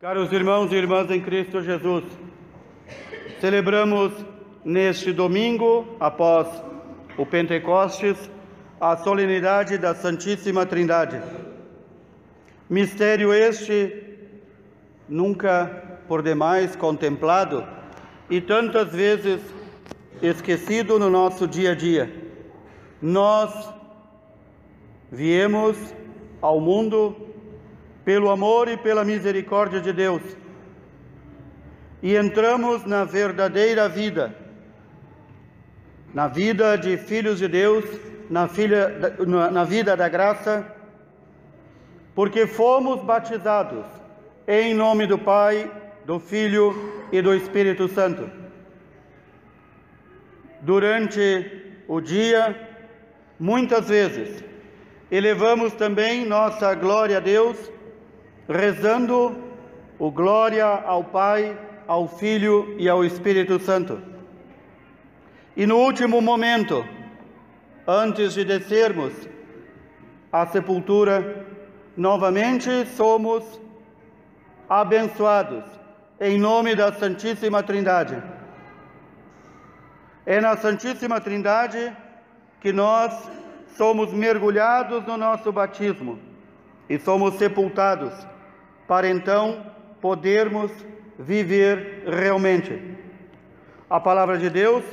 Caros irmãos e irmãs em Cristo Jesus, celebramos neste domingo, após o Pentecostes, a solenidade da Santíssima Trindade. Mistério este nunca por demais contemplado e tantas vezes esquecido no nosso dia a dia. Nós viemos ao mundo pelo amor e pela misericórdia de Deus e entramos na verdadeira vida, na vida de filhos de Deus, na, filha, na vida da graça, porque fomos batizados em nome do Pai, do Filho e do Espírito Santo. Durante o dia, muitas vezes, elevamos também nossa glória a Deus, rezando o glória ao Pai, ao Filho e ao Espírito Santo. E no último momento, antes de descermos à sepultura, novamente somos abençoados em nome da Santíssima Trindade. É na Santíssima Trindade que nós somos mergulhados no nosso batismo e somos sepultados, para então podermos viver realmente. A palavra de Deus,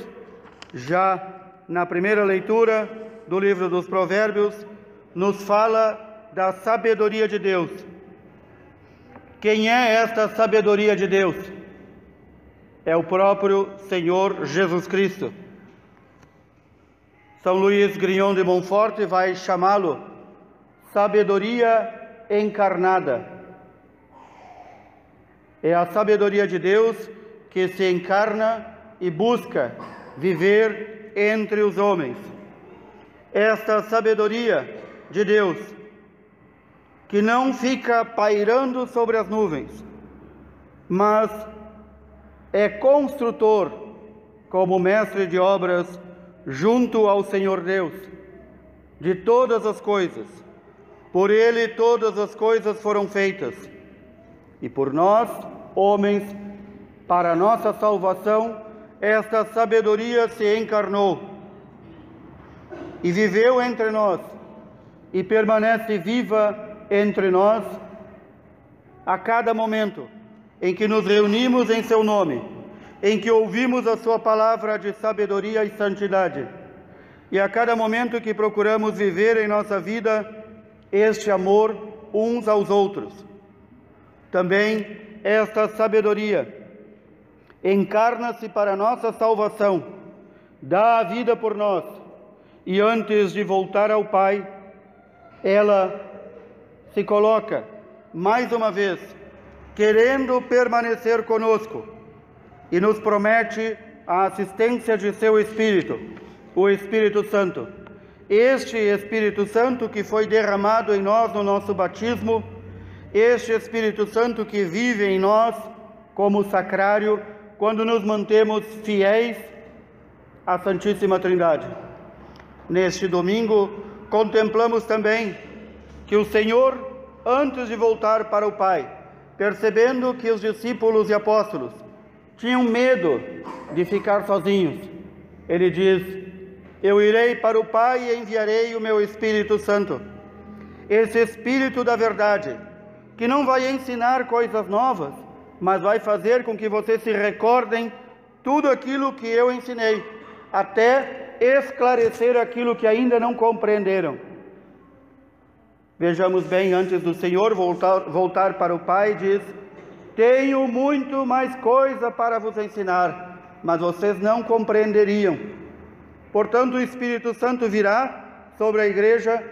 já na primeira leitura do livro dos Provérbios, nos fala da sabedoria de Deus quem é esta sabedoria de Deus? É o próprio Senhor Jesus Cristo. São Luís Grignon de Montfort vai chamá-lo sabedoria encarnada. É a sabedoria de Deus que se encarna e busca viver entre os homens. Esta sabedoria de Deus que não fica pairando sobre as nuvens, mas é construtor como mestre de obras junto ao Senhor Deus de todas as coisas. Por ele todas as coisas foram feitas. E por nós, homens, para nossa salvação, esta sabedoria se encarnou e viveu entre nós e permanece viva entre nós a cada momento em que nos reunimos em Seu nome, em que ouvimos a Sua palavra de sabedoria e santidade, e a cada momento que procuramos viver em nossa vida este amor uns aos outros. Também esta sabedoria encarna-se para nossa salvação, dá a vida por nós, e antes de voltar ao Pai, ela se coloca mais uma vez querendo permanecer conosco e nos promete a assistência de seu Espírito, o Espírito Santo. Este Espírito Santo que foi derramado em nós no nosso batismo, este Espírito Santo que vive em nós como sacrário quando nos mantemos fiéis à Santíssima Trindade. Neste domingo, contemplamos também que o Senhor, antes de voltar para o Pai, percebendo que os discípulos e apóstolos tinham medo de ficar sozinhos, ele diz: Eu irei para o Pai e enviarei o meu Espírito Santo. Esse Espírito da verdade, que não vai ensinar coisas novas, mas vai fazer com que vocês se recordem tudo aquilo que eu ensinei, até esclarecer aquilo que ainda não compreenderam. Vejamos bem, antes do Senhor voltar, voltar para o Pai, diz: Tenho muito mais coisa para vos ensinar, mas vocês não compreenderiam. Portanto, o Espírito Santo virá sobre a igreja,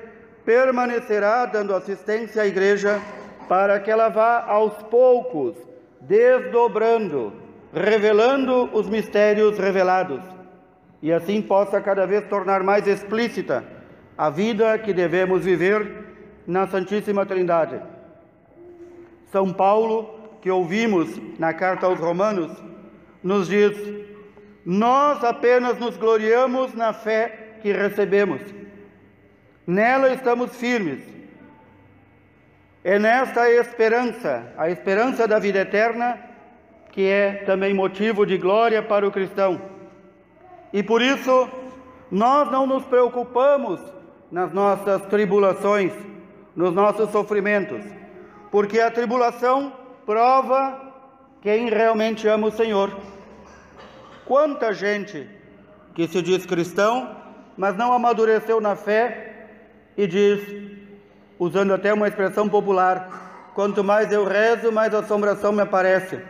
permanecerá dando assistência à igreja, para que ela vá aos poucos desdobrando, revelando os mistérios revelados, e assim possa cada vez tornar mais explícita a vida que devemos viver na Santíssima Trindade. São Paulo, que ouvimos na carta aos Romanos, nos diz: Nós apenas nos gloriamos na fé que recebemos, nela estamos firmes. É nesta esperança, a esperança da vida eterna, que é também motivo de glória para o cristão. E por isso, nós não nos preocupamos nas nossas tribulações, nos nossos sofrimentos, porque a tribulação prova quem realmente ama o Senhor. Quanta gente que se diz cristão, mas não amadureceu na fé e diz, usando até uma expressão popular: quanto mais eu rezo, mais assombração me aparece.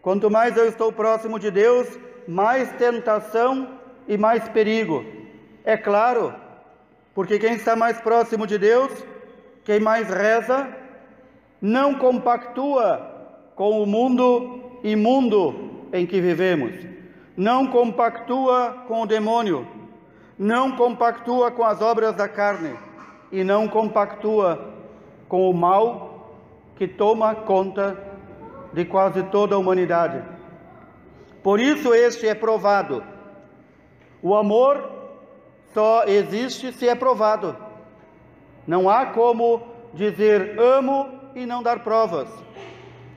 Quanto mais eu estou próximo de Deus, mais tentação e mais perigo. É claro, porque quem está mais próximo de Deus, quem mais reza, não compactua com o mundo imundo em que vivemos, não compactua com o demônio, não compactua com as obras da carne e não compactua com o mal que toma conta de quase toda a humanidade. Por isso, este é provado. O amor só existe se é provado. Não há como dizer amo e não dar provas.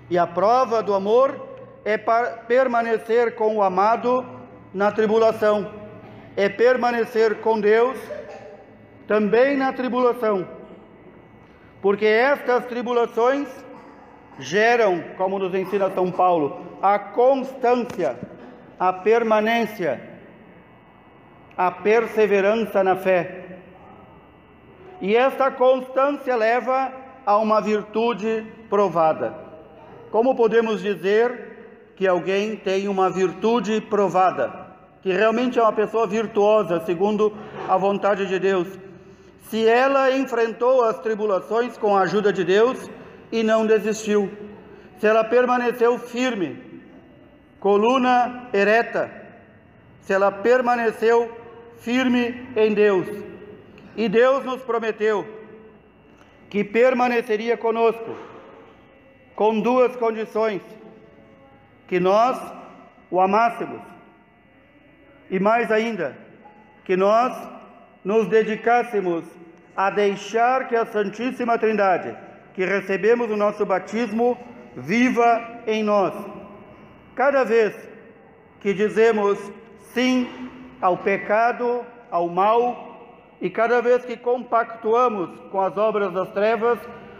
E a prova do amor é permanecer com o amado na tribulação, é permanecer com Deus também na tribulação, porque estas tribulações geram, como nos ensina São Paulo, a constância, a permanência, a perseverança na fé. E esta constância leva a uma virtude provada. Como podemos dizer que alguém tem uma virtude provada? Que realmente é uma pessoa virtuosa, segundo a vontade de Deus, se ela enfrentou as tribulações com a ajuda de Deus e não desistiu, se ela permaneceu firme, coluna ereta, se ela permaneceu firme em Deus, e Deus nos prometeu que permaneceria conosco, com duas condições: que nós o amássemos, e mais ainda, que nós nos dedicássemos a deixar que a Santíssima Trindade, que recebemos o nosso batismo, viva em nós. Cada vez que dizemos sim ao pecado, ao mal, e cada vez que compactuamos com as obras das trevas,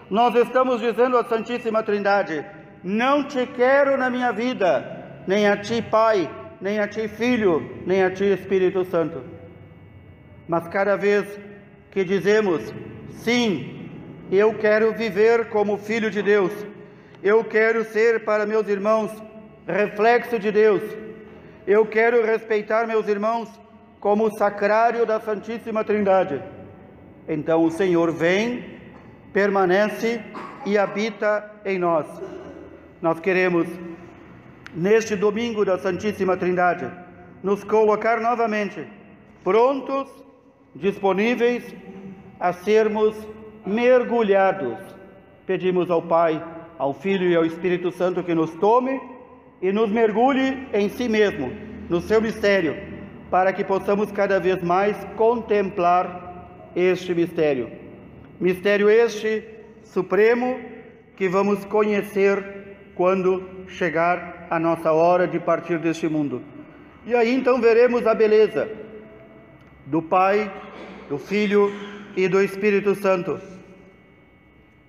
nós estamos dizendo à Santíssima Trindade: Não te quero na minha vida, nem a ti, Pai, nem a ti, Filho, nem a ti, Espírito Santo. Mas cada vez que dizemos sim, eu quero viver como filho de Deus, eu quero ser para meus irmãos reflexo de Deus, eu quero respeitar meus irmãos como sacrário da Santíssima Trindade. Então o Senhor vem, permanece e habita em nós. Nós queremos, neste domingo da Santíssima Trindade, nos colocar novamente prontos disponíveis a sermos mergulhados. Pedimos ao Pai, ao Filho e ao Espírito Santo que nos tome e nos mergulhe em si mesmo, no seu mistério, para que possamos cada vez mais contemplar este mistério. Mistério este supremo que vamos conhecer quando chegar a nossa hora de partir deste mundo. E aí então veremos a beleza do Pai, do Filho e do Espírito Santo.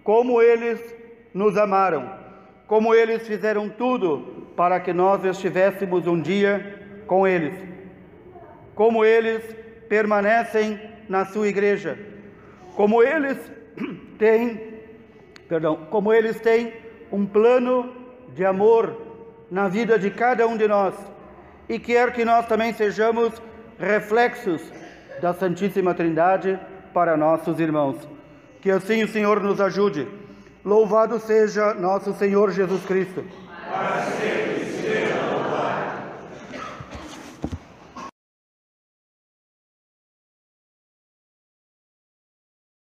Como eles nos amaram, como eles fizeram tudo para que nós estivéssemos um dia com eles, como eles permanecem na sua igreja, como eles têm, perdão, como eles têm um plano de amor na vida de cada um de nós. E quer que nós também sejamos reflexos da Santíssima Trindade para nossos irmãos. Que assim o Senhor nos ajude. Louvado seja nosso Senhor Jesus Cristo.